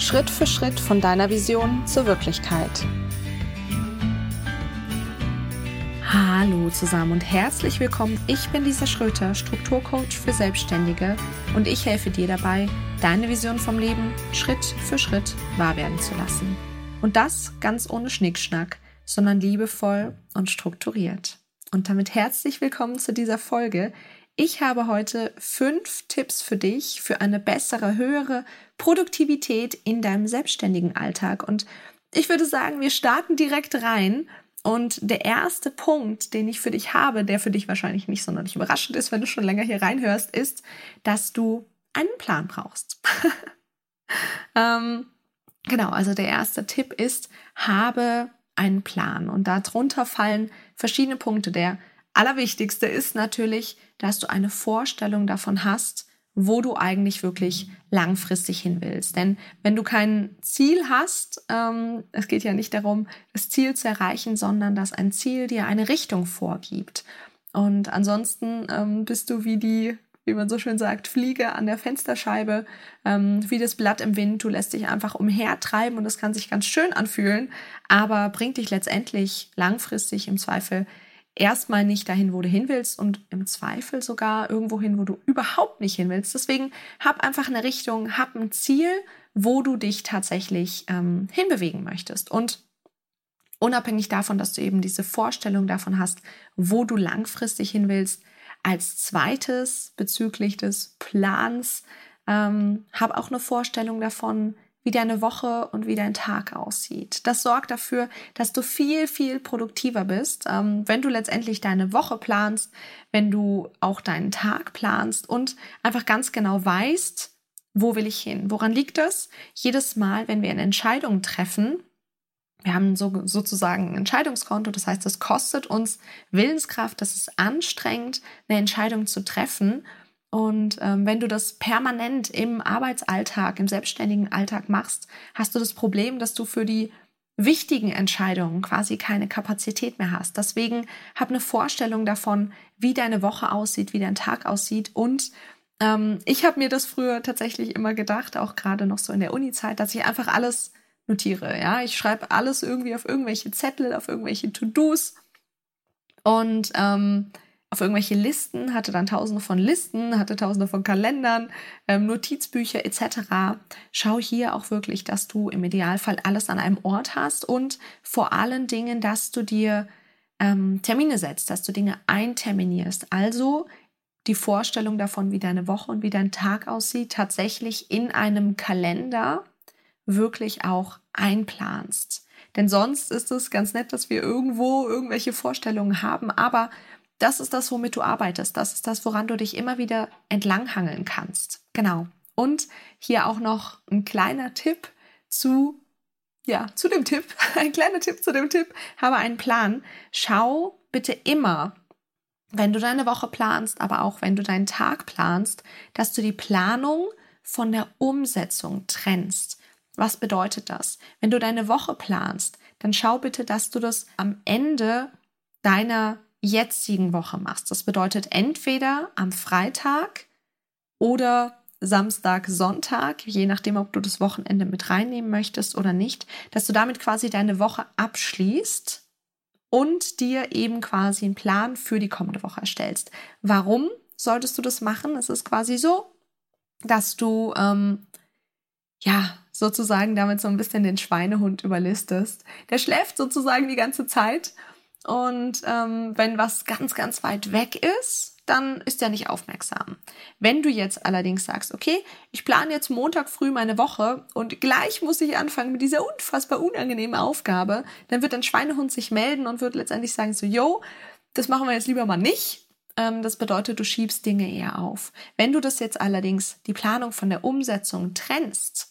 Schritt für Schritt von deiner Vision zur Wirklichkeit. Hallo zusammen und herzlich willkommen. Ich bin Lisa Schröter, Strukturcoach für Selbstständige und ich helfe dir dabei, deine Vision vom Leben Schritt für Schritt wahr werden zu lassen. Und das ganz ohne Schnickschnack, sondern liebevoll und strukturiert. Und damit herzlich willkommen zu dieser Folge. Ich habe heute fünf Tipps für dich für eine bessere, höhere Produktivität in deinem selbstständigen Alltag. Und ich würde sagen, wir starten direkt rein. Und der erste Punkt, den ich für dich habe, der für dich wahrscheinlich nicht sonderlich überraschend ist, wenn du schon länger hier reinhörst, ist, dass du einen Plan brauchst. ähm, genau, also der erste Tipp ist, habe einen Plan. Und darunter fallen verschiedene Punkte. Der allerwichtigste ist natürlich, dass du eine Vorstellung davon hast, wo du eigentlich wirklich langfristig hin willst. Denn wenn du kein Ziel hast, ähm, es geht ja nicht darum, das Ziel zu erreichen, sondern dass ein Ziel dir eine Richtung vorgibt. Und ansonsten ähm, bist du wie die, wie man so schön sagt, Fliege an der Fensterscheibe, ähm, wie das Blatt im Wind. Du lässt dich einfach umhertreiben und das kann sich ganz schön anfühlen, aber bringt dich letztendlich langfristig im Zweifel erstmal nicht dahin, wo du hin willst und im Zweifel sogar irgendwo hin, wo du überhaupt nicht hin willst. Deswegen hab einfach eine Richtung, hab ein Ziel, wo du dich tatsächlich ähm, hinbewegen möchtest. Und unabhängig davon, dass du eben diese Vorstellung davon hast, wo du langfristig hin willst, als zweites bezüglich des Plans, ähm, hab auch eine Vorstellung davon, wie deine Woche und wie dein Tag aussieht. Das sorgt dafür, dass du viel, viel produktiver bist, ähm, wenn du letztendlich deine Woche planst, wenn du auch deinen Tag planst und einfach ganz genau weißt, wo will ich hin? Woran liegt das? Jedes Mal, wenn wir eine Entscheidung treffen, wir haben so, sozusagen ein Entscheidungskonto, das heißt, es kostet uns Willenskraft, das ist anstrengend, eine Entscheidung zu treffen. Und ähm, wenn du das permanent im Arbeitsalltag, im selbstständigen Alltag machst, hast du das Problem, dass du für die wichtigen Entscheidungen quasi keine Kapazität mehr hast. Deswegen hab eine Vorstellung davon, wie deine Woche aussieht, wie dein Tag aussieht. Und ähm, ich habe mir das früher tatsächlich immer gedacht, auch gerade noch so in der Uni-Zeit, dass ich einfach alles notiere. Ja, ich schreibe alles irgendwie auf irgendwelche Zettel, auf irgendwelche To-Dos und ähm, auf irgendwelche Listen, hatte dann tausende von Listen, hatte tausende von Kalendern, ähm, Notizbücher etc. Schau hier auch wirklich, dass du im Idealfall alles an einem Ort hast und vor allen Dingen, dass du dir ähm, Termine setzt, dass du Dinge einterminierst. Also die Vorstellung davon, wie deine Woche und wie dein Tag aussieht, tatsächlich in einem Kalender wirklich auch einplanst. Denn sonst ist es ganz nett, dass wir irgendwo irgendwelche Vorstellungen haben, aber das ist das, womit du arbeitest. Das ist das, woran du dich immer wieder entlanghangeln kannst. Genau. Und hier auch noch ein kleiner Tipp zu, ja, zu dem Tipp. Ein kleiner Tipp zu dem Tipp. Habe einen Plan. Schau bitte immer, wenn du deine Woche planst, aber auch wenn du deinen Tag planst, dass du die Planung von der Umsetzung trennst. Was bedeutet das? Wenn du deine Woche planst, dann schau bitte, dass du das am Ende deiner jetzigen Woche machst. Das bedeutet entweder am Freitag oder Samstag, Sonntag, je nachdem, ob du das Wochenende mit reinnehmen möchtest oder nicht, dass du damit quasi deine Woche abschließt und dir eben quasi einen Plan für die kommende Woche erstellst. Warum solltest du das machen? Es ist quasi so, dass du ähm, ja sozusagen damit so ein bisschen den Schweinehund überlistest. Der schläft sozusagen die ganze Zeit und ähm, wenn was ganz, ganz weit weg ist, dann ist er nicht aufmerksam. Wenn du jetzt allerdings sagst, okay, ich plane jetzt Montag früh meine Woche und gleich muss ich anfangen mit dieser unfassbar unangenehmen Aufgabe, dann wird ein Schweinehund sich melden und wird letztendlich sagen so, yo, das machen wir jetzt lieber mal nicht. Ähm, das bedeutet, du schiebst Dinge eher auf. Wenn du das jetzt allerdings die Planung von der Umsetzung trennst,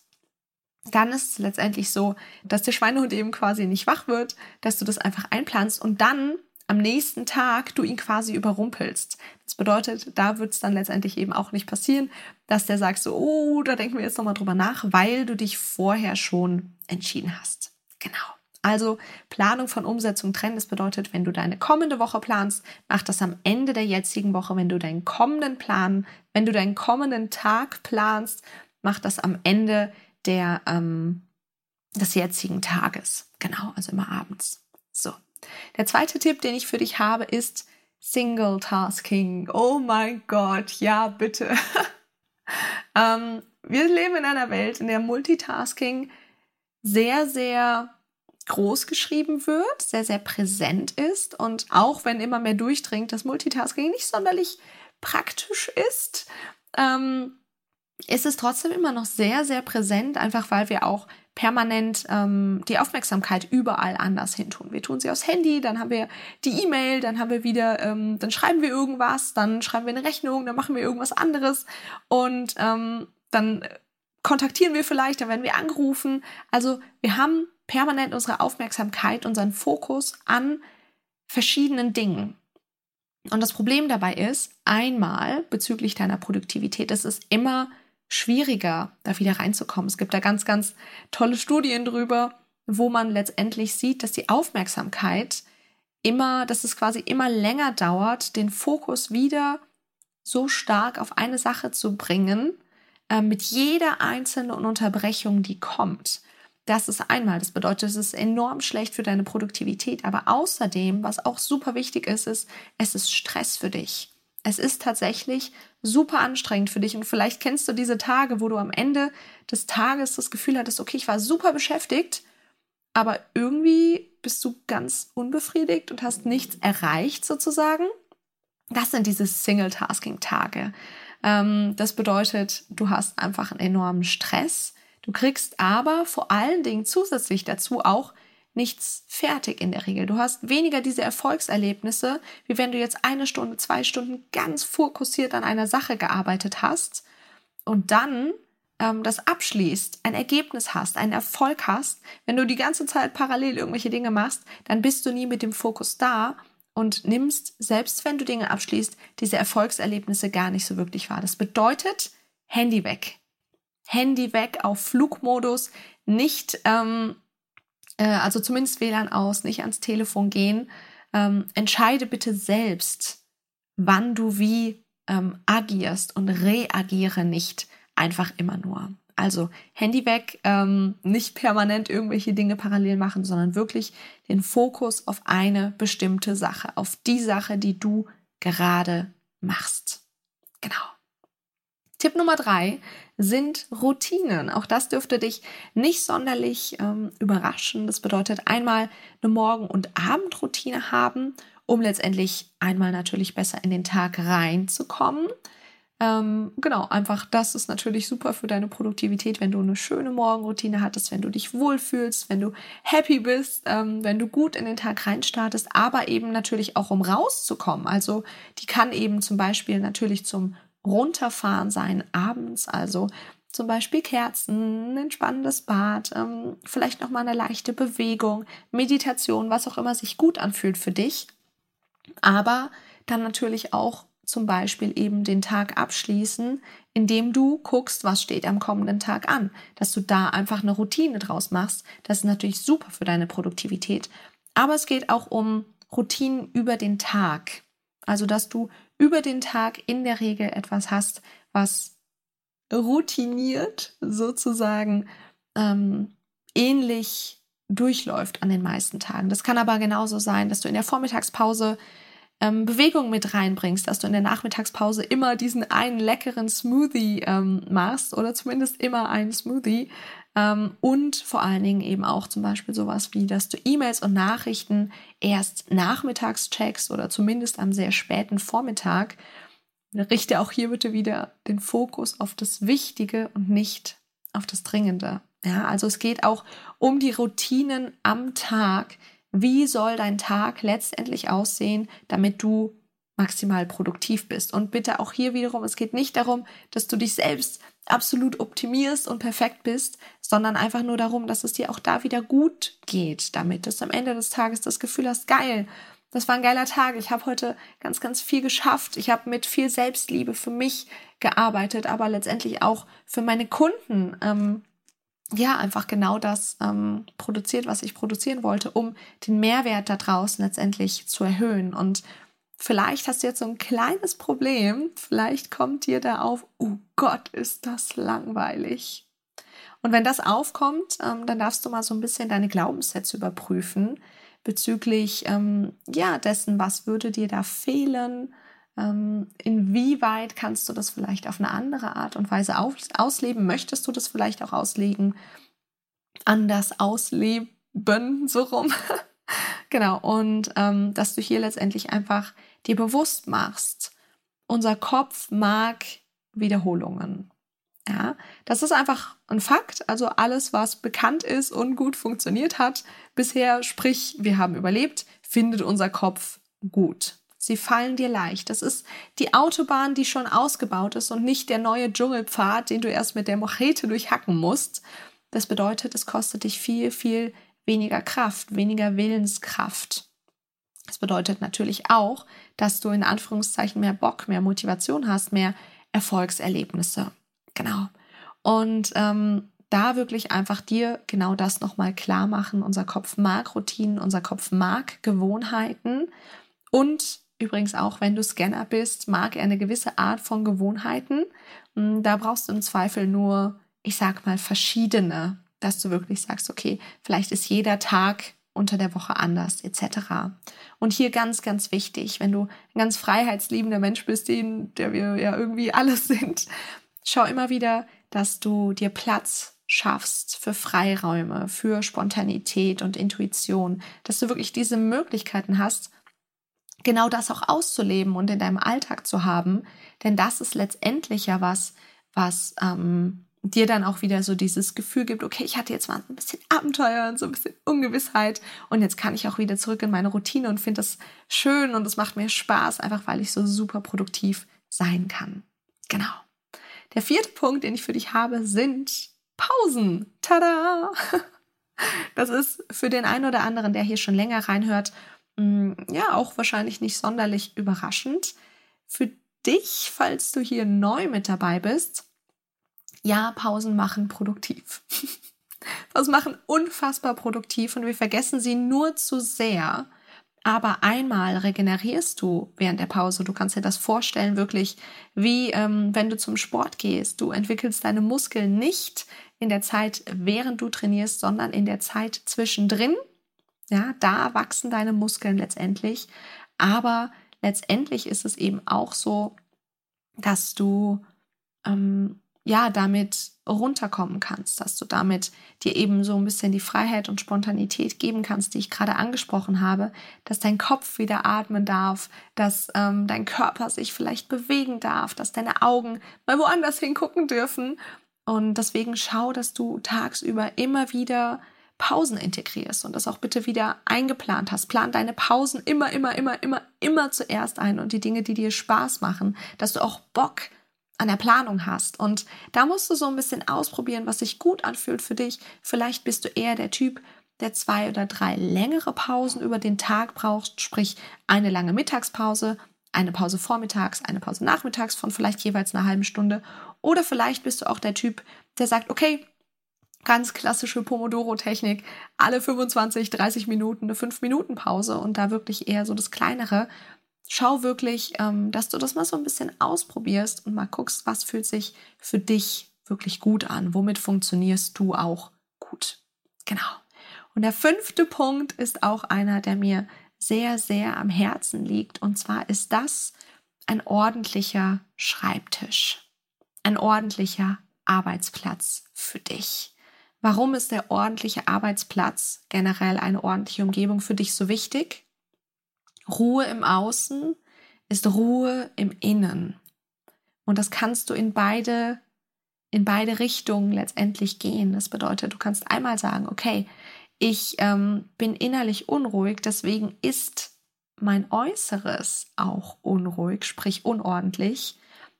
dann ist es letztendlich so, dass der Schweinehund eben quasi nicht wach wird, dass du das einfach einplanst und dann am nächsten Tag du ihn quasi überrumpelst. Das bedeutet, da wird es dann letztendlich eben auch nicht passieren, dass der sagt so, oh, da denken wir jetzt nochmal drüber nach, weil du dich vorher schon entschieden hast. Genau. Also Planung von Umsetzung trennen. Das bedeutet, wenn du deine kommende Woche planst, mach das am Ende der jetzigen Woche. Wenn du deinen kommenden Plan, wenn du deinen kommenden Tag planst, mach das am Ende der, ähm, des jetzigen Tages. Genau, also immer abends. So. Der zweite Tipp, den ich für dich habe, ist Single Tasking. Oh mein Gott, ja, bitte. ähm, wir leben in einer Welt, in der Multitasking sehr, sehr groß geschrieben wird, sehr, sehr präsent ist und auch wenn immer mehr durchdringt, dass Multitasking nicht sonderlich praktisch ist, ähm, ist es trotzdem immer noch sehr, sehr präsent, einfach weil wir auch permanent ähm, die Aufmerksamkeit überall anders hin tun. Wir tun sie aufs Handy, dann haben wir die E-Mail, dann haben wir wieder, ähm, dann schreiben wir irgendwas, dann schreiben wir eine Rechnung, dann machen wir irgendwas anderes und ähm, dann kontaktieren wir vielleicht, dann werden wir angerufen. Also wir haben permanent unsere Aufmerksamkeit, unseren Fokus an verschiedenen Dingen. Und das Problem dabei ist, einmal bezüglich deiner Produktivität, es ist immer schwieriger, da wieder reinzukommen. Es gibt da ganz, ganz tolle Studien drüber, wo man letztendlich sieht, dass die Aufmerksamkeit immer, dass es quasi immer länger dauert, den Fokus wieder so stark auf eine Sache zu bringen, äh, mit jeder einzelnen Unterbrechung, die kommt. Das ist einmal. Das bedeutet, es ist enorm schlecht für deine Produktivität. Aber außerdem, was auch super wichtig ist, ist, es ist Stress für dich. Es ist tatsächlich super anstrengend für dich. Und vielleicht kennst du diese Tage, wo du am Ende des Tages das Gefühl hattest, okay, ich war super beschäftigt, aber irgendwie bist du ganz unbefriedigt und hast nichts erreicht sozusagen. Das sind diese Single-Tasking-Tage. Ähm, das bedeutet, du hast einfach einen enormen Stress Du kriegst aber vor allen Dingen zusätzlich dazu auch nichts fertig in der Regel. Du hast weniger diese Erfolgserlebnisse, wie wenn du jetzt eine Stunde, zwei Stunden ganz fokussiert an einer Sache gearbeitet hast und dann ähm, das abschließt, ein Ergebnis hast, einen Erfolg hast. Wenn du die ganze Zeit parallel irgendwelche Dinge machst, dann bist du nie mit dem Fokus da und nimmst, selbst wenn du Dinge abschließt, diese Erfolgserlebnisse gar nicht so wirklich wahr. Das bedeutet, Handy weg. Handy weg auf Flugmodus, nicht, ähm, äh, also zumindest WLAN aus, nicht ans Telefon gehen. Ähm, entscheide bitte selbst, wann du wie ähm, agierst und reagiere nicht einfach immer nur. Also Handy weg, ähm, nicht permanent irgendwelche Dinge parallel machen, sondern wirklich den Fokus auf eine bestimmte Sache, auf die Sache, die du gerade machst. Genau. Tipp Nummer drei sind Routinen. Auch das dürfte dich nicht sonderlich ähm, überraschen. Das bedeutet einmal eine Morgen- und Abendroutine haben, um letztendlich einmal natürlich besser in den Tag reinzukommen. Ähm, genau, einfach das ist natürlich super für deine Produktivität, wenn du eine schöne Morgenroutine hattest, wenn du dich wohlfühlst, wenn du happy bist, ähm, wenn du gut in den Tag reinstartest, aber eben natürlich auch um rauszukommen. Also die kann eben zum Beispiel natürlich zum Runterfahren sein abends, also zum Beispiel Kerzen, ein entspannendes Bad, ähm, vielleicht noch mal eine leichte Bewegung, Meditation, was auch immer sich gut anfühlt für dich. Aber dann natürlich auch zum Beispiel eben den Tag abschließen, indem du guckst, was steht am kommenden Tag an, dass du da einfach eine Routine draus machst. Das ist natürlich super für deine Produktivität. Aber es geht auch um Routinen über den Tag. Also, dass du über den Tag in der Regel etwas hast, was routiniert sozusagen ähm, ähnlich durchläuft an den meisten Tagen. Das kann aber genauso sein, dass du in der Vormittagspause ähm, Bewegung mit reinbringst, dass du in der Nachmittagspause immer diesen einen leckeren Smoothie ähm, machst oder zumindest immer einen Smoothie und vor allen Dingen eben auch zum Beispiel sowas wie, dass du E-Mails und Nachrichten erst nachmittags checkst oder zumindest am sehr späten Vormittag. Richte auch hier bitte wieder den Fokus auf das Wichtige und nicht auf das Dringende. Ja, also es geht auch um die Routinen am Tag. Wie soll dein Tag letztendlich aussehen, damit du maximal produktiv bist? Und bitte auch hier wiederum, es geht nicht darum, dass du dich selbst absolut optimierst und perfekt bist, sondern einfach nur darum, dass es dir auch da wieder gut geht damit, dass du am Ende des Tages das Gefühl hast, geil, das war ein geiler Tag. Ich habe heute ganz, ganz viel geschafft. Ich habe mit viel Selbstliebe für mich gearbeitet, aber letztendlich auch für meine Kunden. Ähm, ja, einfach genau das ähm, produziert, was ich produzieren wollte, um den Mehrwert da draußen letztendlich zu erhöhen. Und Vielleicht hast du jetzt so ein kleines Problem. Vielleicht kommt dir da auf, oh Gott, ist das langweilig. Und wenn das aufkommt, ähm, dann darfst du mal so ein bisschen deine Glaubenssätze überprüfen bezüglich ähm, ja dessen, was würde dir da fehlen, ähm, inwieweit kannst du das vielleicht auf eine andere Art und Weise aus ausleben, möchtest du das vielleicht auch auslegen, anders ausleben, so rum. genau, und dass du hier letztendlich einfach dir bewusst machst, unser Kopf mag Wiederholungen. Ja, das ist einfach ein Fakt. Also alles, was bekannt ist und gut funktioniert hat bisher, sprich, wir haben überlebt, findet unser Kopf gut. Sie fallen dir leicht. Das ist die Autobahn, die schon ausgebaut ist und nicht der neue Dschungelpfad, den du erst mit der Machete durchhacken musst. Das bedeutet, es kostet dich viel, viel weniger Kraft, weniger Willenskraft. Das bedeutet natürlich auch, dass du in Anführungszeichen mehr Bock, mehr Motivation hast, mehr Erfolgserlebnisse. Genau. Und ähm, da wirklich einfach dir genau das nochmal klar machen. Unser Kopf mag Routinen, unser Kopf mag Gewohnheiten. Und übrigens auch, wenn du Scanner bist, mag er eine gewisse Art von Gewohnheiten. Hm, da brauchst du im Zweifel nur, ich sag mal, verschiedene, dass du wirklich sagst, okay, vielleicht ist jeder Tag unter der Woche anders, etc. Und hier ganz, ganz wichtig, wenn du ein ganz freiheitsliebender Mensch bist, den, der wir ja irgendwie alles sind, schau immer wieder, dass du dir Platz schaffst für Freiräume, für Spontanität und Intuition, dass du wirklich diese Möglichkeiten hast, genau das auch auszuleben und in deinem Alltag zu haben. Denn das ist letztendlich ja was, was ähm, dir dann auch wieder so dieses Gefühl gibt, okay, ich hatte jetzt mal ein bisschen Abenteuer und so ein bisschen Ungewissheit und jetzt kann ich auch wieder zurück in meine Routine und finde das schön und es macht mir Spaß, einfach weil ich so super produktiv sein kann. Genau. Der vierte Punkt, den ich für dich habe, sind Pausen. Tada! Das ist für den einen oder anderen, der hier schon länger reinhört, mm, ja, auch wahrscheinlich nicht sonderlich überraschend. Für dich, falls du hier neu mit dabei bist, ja, Pausen machen produktiv. Pausen machen unfassbar produktiv und wir vergessen sie nur zu sehr. Aber einmal regenerierst du während der Pause. Du kannst dir das vorstellen, wirklich wie ähm, wenn du zum Sport gehst. Du entwickelst deine Muskeln nicht in der Zeit, während du trainierst, sondern in der Zeit zwischendrin. Ja, da wachsen deine Muskeln letztendlich. Aber letztendlich ist es eben auch so, dass du ähm, ja, damit runterkommen kannst, dass du damit dir eben so ein bisschen die Freiheit und Spontanität geben kannst, die ich gerade angesprochen habe, dass dein Kopf wieder atmen darf, dass ähm, dein Körper sich vielleicht bewegen darf, dass deine Augen mal woanders hingucken dürfen. Und deswegen schau, dass du tagsüber immer wieder Pausen integrierst und das auch bitte wieder eingeplant hast. Plan deine Pausen immer, immer, immer, immer, immer zuerst ein und die Dinge, die dir Spaß machen, dass du auch Bock hast an der Planung hast. Und da musst du so ein bisschen ausprobieren, was sich gut anfühlt für dich. Vielleicht bist du eher der Typ, der zwei oder drei längere Pausen über den Tag braucht, sprich eine lange Mittagspause, eine Pause vormittags, eine Pause nachmittags von vielleicht jeweils einer halben Stunde. Oder vielleicht bist du auch der Typ, der sagt, okay, ganz klassische Pomodoro-Technik, alle 25, 30 Minuten eine 5-Minuten-Pause und da wirklich eher so das kleinere schau wirklich, ähm, dass du das mal so ein bisschen ausprobierst und mal guckst, was fühlt sich für dich wirklich gut an, womit funktionierst du auch gut. Genau. Und der fünfte Punkt ist auch einer, der mir sehr, sehr am Herzen liegt. Und zwar ist das ein ordentlicher Schreibtisch, ein ordentlicher Arbeitsplatz für dich. Warum ist der ordentliche Arbeitsplatz, generell eine ordentliche Umgebung für dich so wichtig? Ruhe im Außen ist Ruhe im Innen. Und das kannst du in beide, in beide Richtungen letztendlich gehen. Das bedeutet, du kannst einmal sagen, okay, ich ähm, bin innerlich unruhig, deswegen ist mein Äußeres auch unruhig, sprich unordentlich.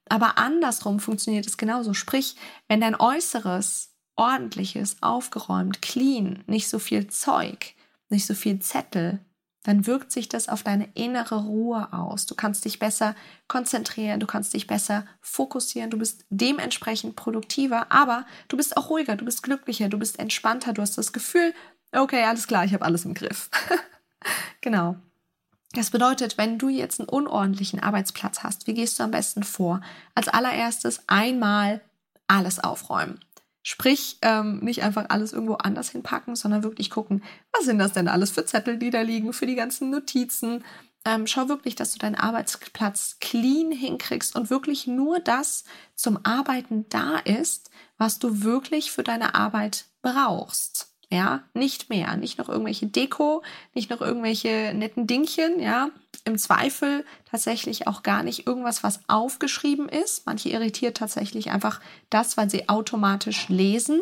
Aber andersrum funktioniert es genauso. Sprich, wenn dein Äußeres ordentlich ist, aufgeräumt, clean, nicht so viel Zeug, nicht so viel Zettel, dann wirkt sich das auf deine innere Ruhe aus. Du kannst dich besser konzentrieren, du kannst dich besser fokussieren, du bist dementsprechend produktiver, aber du bist auch ruhiger, du bist glücklicher, du bist entspannter, du hast das Gefühl, okay, alles klar, ich habe alles im Griff. genau. Das bedeutet, wenn du jetzt einen unordentlichen Arbeitsplatz hast, wie gehst du am besten vor? Als allererstes einmal alles aufräumen. Sprich, ähm, nicht einfach alles irgendwo anders hinpacken, sondern wirklich gucken, was sind das denn alles für Zettel, die da liegen, für die ganzen Notizen. Ähm, schau wirklich, dass du deinen Arbeitsplatz clean hinkriegst und wirklich nur das zum Arbeiten da ist, was du wirklich für deine Arbeit brauchst. Ja, nicht mehr, nicht noch irgendwelche Deko, nicht noch irgendwelche netten Dingchen, ja. Im Zweifel tatsächlich auch gar nicht irgendwas, was aufgeschrieben ist. Manche irritiert tatsächlich einfach das, weil sie automatisch lesen.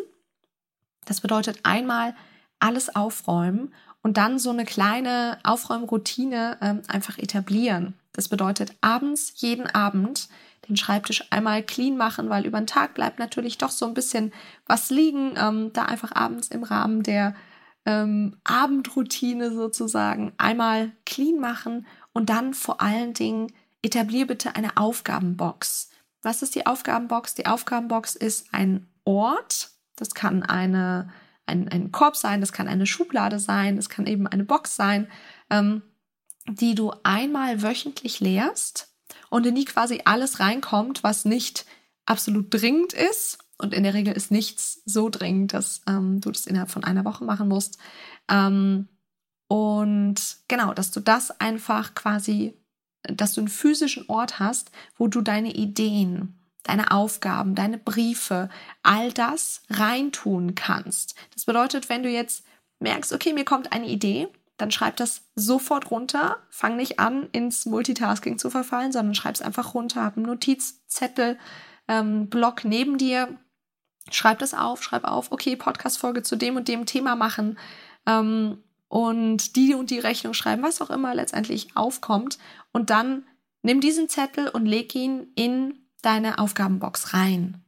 Das bedeutet einmal alles aufräumen und dann so eine kleine Aufräumroutine ähm, einfach etablieren. Das bedeutet abends, jeden Abend den Schreibtisch einmal clean machen, weil über den Tag bleibt natürlich doch so ein bisschen was liegen. Ähm, da einfach abends im Rahmen der ähm, Abendroutine sozusagen einmal clean machen und dann vor allen Dingen etablier bitte eine Aufgabenbox. Was ist die Aufgabenbox? Die Aufgabenbox ist ein Ort. Das kann eine, ein, ein Korb sein, das kann eine Schublade sein, das kann eben eine Box sein, ähm, die du einmal wöchentlich leerst und in die quasi alles reinkommt, was nicht absolut dringend ist. Und in der Regel ist nichts so dringend, dass ähm, du das innerhalb von einer Woche machen musst. Ähm, und genau, dass du das einfach quasi, dass du einen physischen Ort hast, wo du deine Ideen, deine Aufgaben, deine Briefe, all das reintun kannst. Das bedeutet, wenn du jetzt merkst, okay, mir kommt eine Idee, dann schreib das sofort runter. Fang nicht an, ins Multitasking zu verfallen, sondern schreib es einfach runter. Hab einen Notizzettel, ähm, Block neben dir. Schreib das auf, schreib auf, okay, Podcast-Folge zu dem und dem Thema machen ähm, und die und die Rechnung schreiben, was auch immer letztendlich aufkommt. Und dann nimm diesen Zettel und leg ihn in deine Aufgabenbox rein.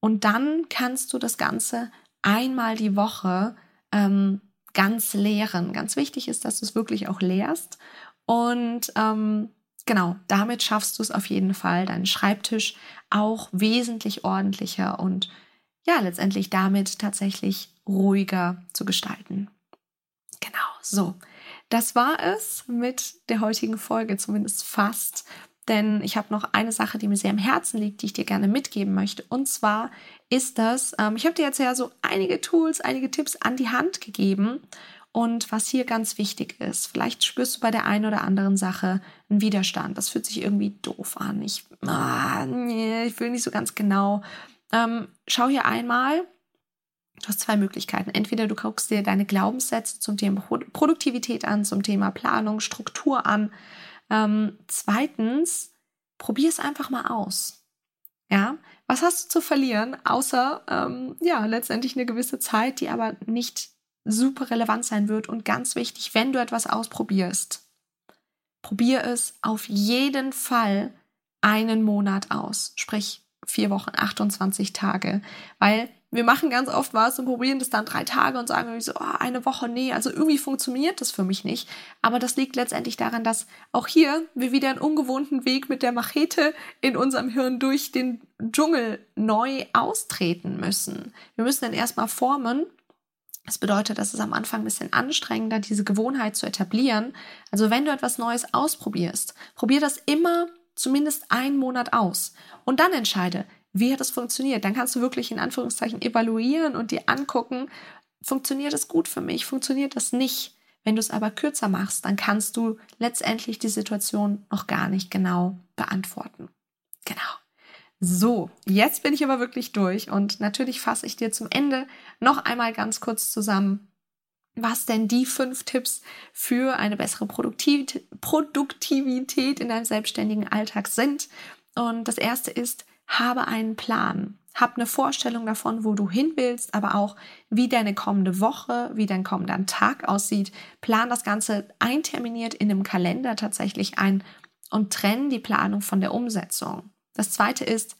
Und dann kannst du das Ganze einmal die Woche ähm, ganz leeren. Ganz wichtig ist, dass du es wirklich auch leerst. Und ähm, genau, damit schaffst du es auf jeden Fall, deinen Schreibtisch auch wesentlich ordentlicher und ja, letztendlich damit tatsächlich ruhiger zu gestalten. Genau, so. Das war es mit der heutigen Folge, zumindest fast. Denn ich habe noch eine Sache, die mir sehr am Herzen liegt, die ich dir gerne mitgeben möchte. Und zwar ist das, ähm, ich habe dir jetzt ja so einige Tools, einige Tipps an die Hand gegeben. Und was hier ganz wichtig ist, vielleicht spürst du bei der einen oder anderen Sache einen Widerstand. Das fühlt sich irgendwie doof an. Ich, ah, nee, ich will nicht so ganz genau. Ähm, schau hier einmal. Du hast zwei Möglichkeiten. Entweder du guckst dir deine Glaubenssätze zum Thema Produktivität an, zum Thema Planung, Struktur an. Ähm, zweitens, probier es einfach mal aus. Ja, was hast du zu verlieren, außer ähm, ja letztendlich eine gewisse Zeit, die aber nicht super relevant sein wird und ganz wichtig, wenn du etwas ausprobierst, probier es auf jeden Fall einen Monat aus, sprich vier Wochen, 28 Tage, weil wir machen ganz oft was und probieren das dann drei Tage und sagen so, oh, eine Woche, nee, also irgendwie funktioniert das für mich nicht. Aber das liegt letztendlich daran, dass auch hier wir wieder einen ungewohnten Weg mit der Machete in unserem Hirn durch den Dschungel neu austreten müssen. Wir müssen dann erstmal formen. Das bedeutet, dass es am Anfang ein bisschen anstrengender, diese Gewohnheit zu etablieren. Also wenn du etwas Neues ausprobierst, probier das immer zumindest einen Monat aus und dann entscheide, wie hat es funktioniert? Dann kannst du wirklich in Anführungszeichen evaluieren und dir angucken, funktioniert es gut für mich, funktioniert das nicht. Wenn du es aber kürzer machst, dann kannst du letztendlich die Situation noch gar nicht genau beantworten. Genau. So, jetzt bin ich aber wirklich durch und natürlich fasse ich dir zum Ende noch einmal ganz kurz zusammen, was denn die fünf Tipps für eine bessere Produktivität in deinem selbstständigen Alltag sind. Und das erste ist, habe einen Plan. Hab eine Vorstellung davon, wo du hin willst, aber auch wie deine kommende Woche, wie dein kommender Tag aussieht. Plan das Ganze einterminiert in einem Kalender tatsächlich ein und trenn die Planung von der Umsetzung. Das zweite ist,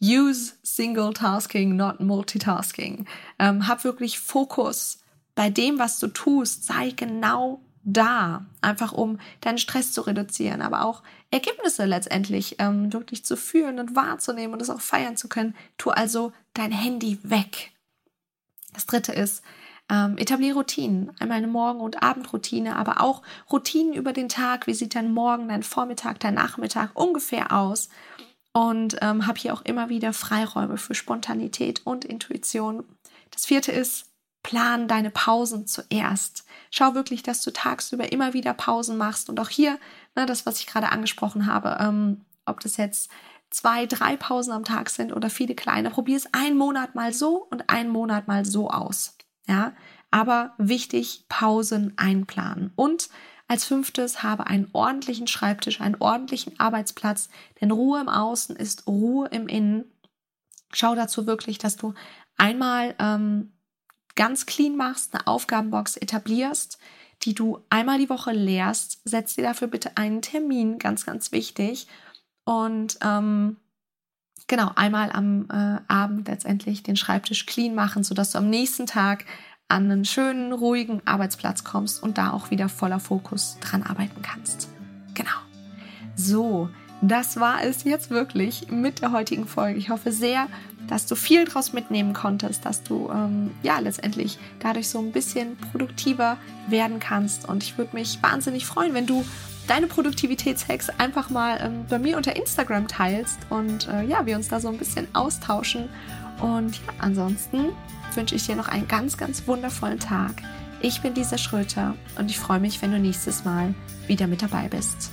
use single tasking, not multitasking. Ähm, hab wirklich Fokus bei dem, was du tust. Sei genau da, einfach um deinen Stress zu reduzieren, aber auch Ergebnisse letztendlich ähm, wirklich zu fühlen und wahrzunehmen und es auch feiern zu können. Tu also dein Handy weg. Das dritte ist, ähm, etabliere Routinen. Einmal eine Morgen- und Abendroutine, aber auch Routinen über den Tag. Wie sieht dein Morgen, dein Vormittag, dein Nachmittag ungefähr aus? und ähm, habe hier auch immer wieder Freiräume für Spontanität und Intuition. Das vierte ist, plan deine Pausen zuerst. Schau wirklich, dass du tagsüber immer wieder Pausen machst und auch hier, ne, das, was ich gerade angesprochen habe, ähm, ob das jetzt zwei, drei Pausen am Tag sind oder viele kleine, probier es einen Monat mal so und einen Monat mal so aus. Ja, aber wichtig, Pausen einplanen. Und als fünftes habe einen ordentlichen Schreibtisch, einen ordentlichen Arbeitsplatz, denn Ruhe im Außen ist Ruhe im Innen. Schau dazu wirklich, dass du einmal ähm, ganz clean machst, eine Aufgabenbox etablierst, die du einmal die Woche leerst. Setz dir dafür bitte einen Termin, ganz, ganz wichtig. Und ähm, genau, einmal am äh, Abend letztendlich den Schreibtisch clean machen, sodass du am nächsten Tag an einen schönen, ruhigen Arbeitsplatz kommst und da auch wieder voller Fokus dran arbeiten kannst. Genau. So, das war es jetzt wirklich mit der heutigen Folge. Ich hoffe sehr, dass du viel draus mitnehmen konntest, dass du ähm, ja letztendlich dadurch so ein bisschen produktiver werden kannst. Und ich würde mich wahnsinnig freuen, wenn du deine Produktivitätshacks einfach mal ähm, bei mir unter Instagram teilst und äh, ja, wir uns da so ein bisschen austauschen. Und ja, ansonsten wünsche ich dir noch einen ganz, ganz wundervollen Tag. Ich bin Lisa Schröter und ich freue mich, wenn du nächstes Mal wieder mit dabei bist.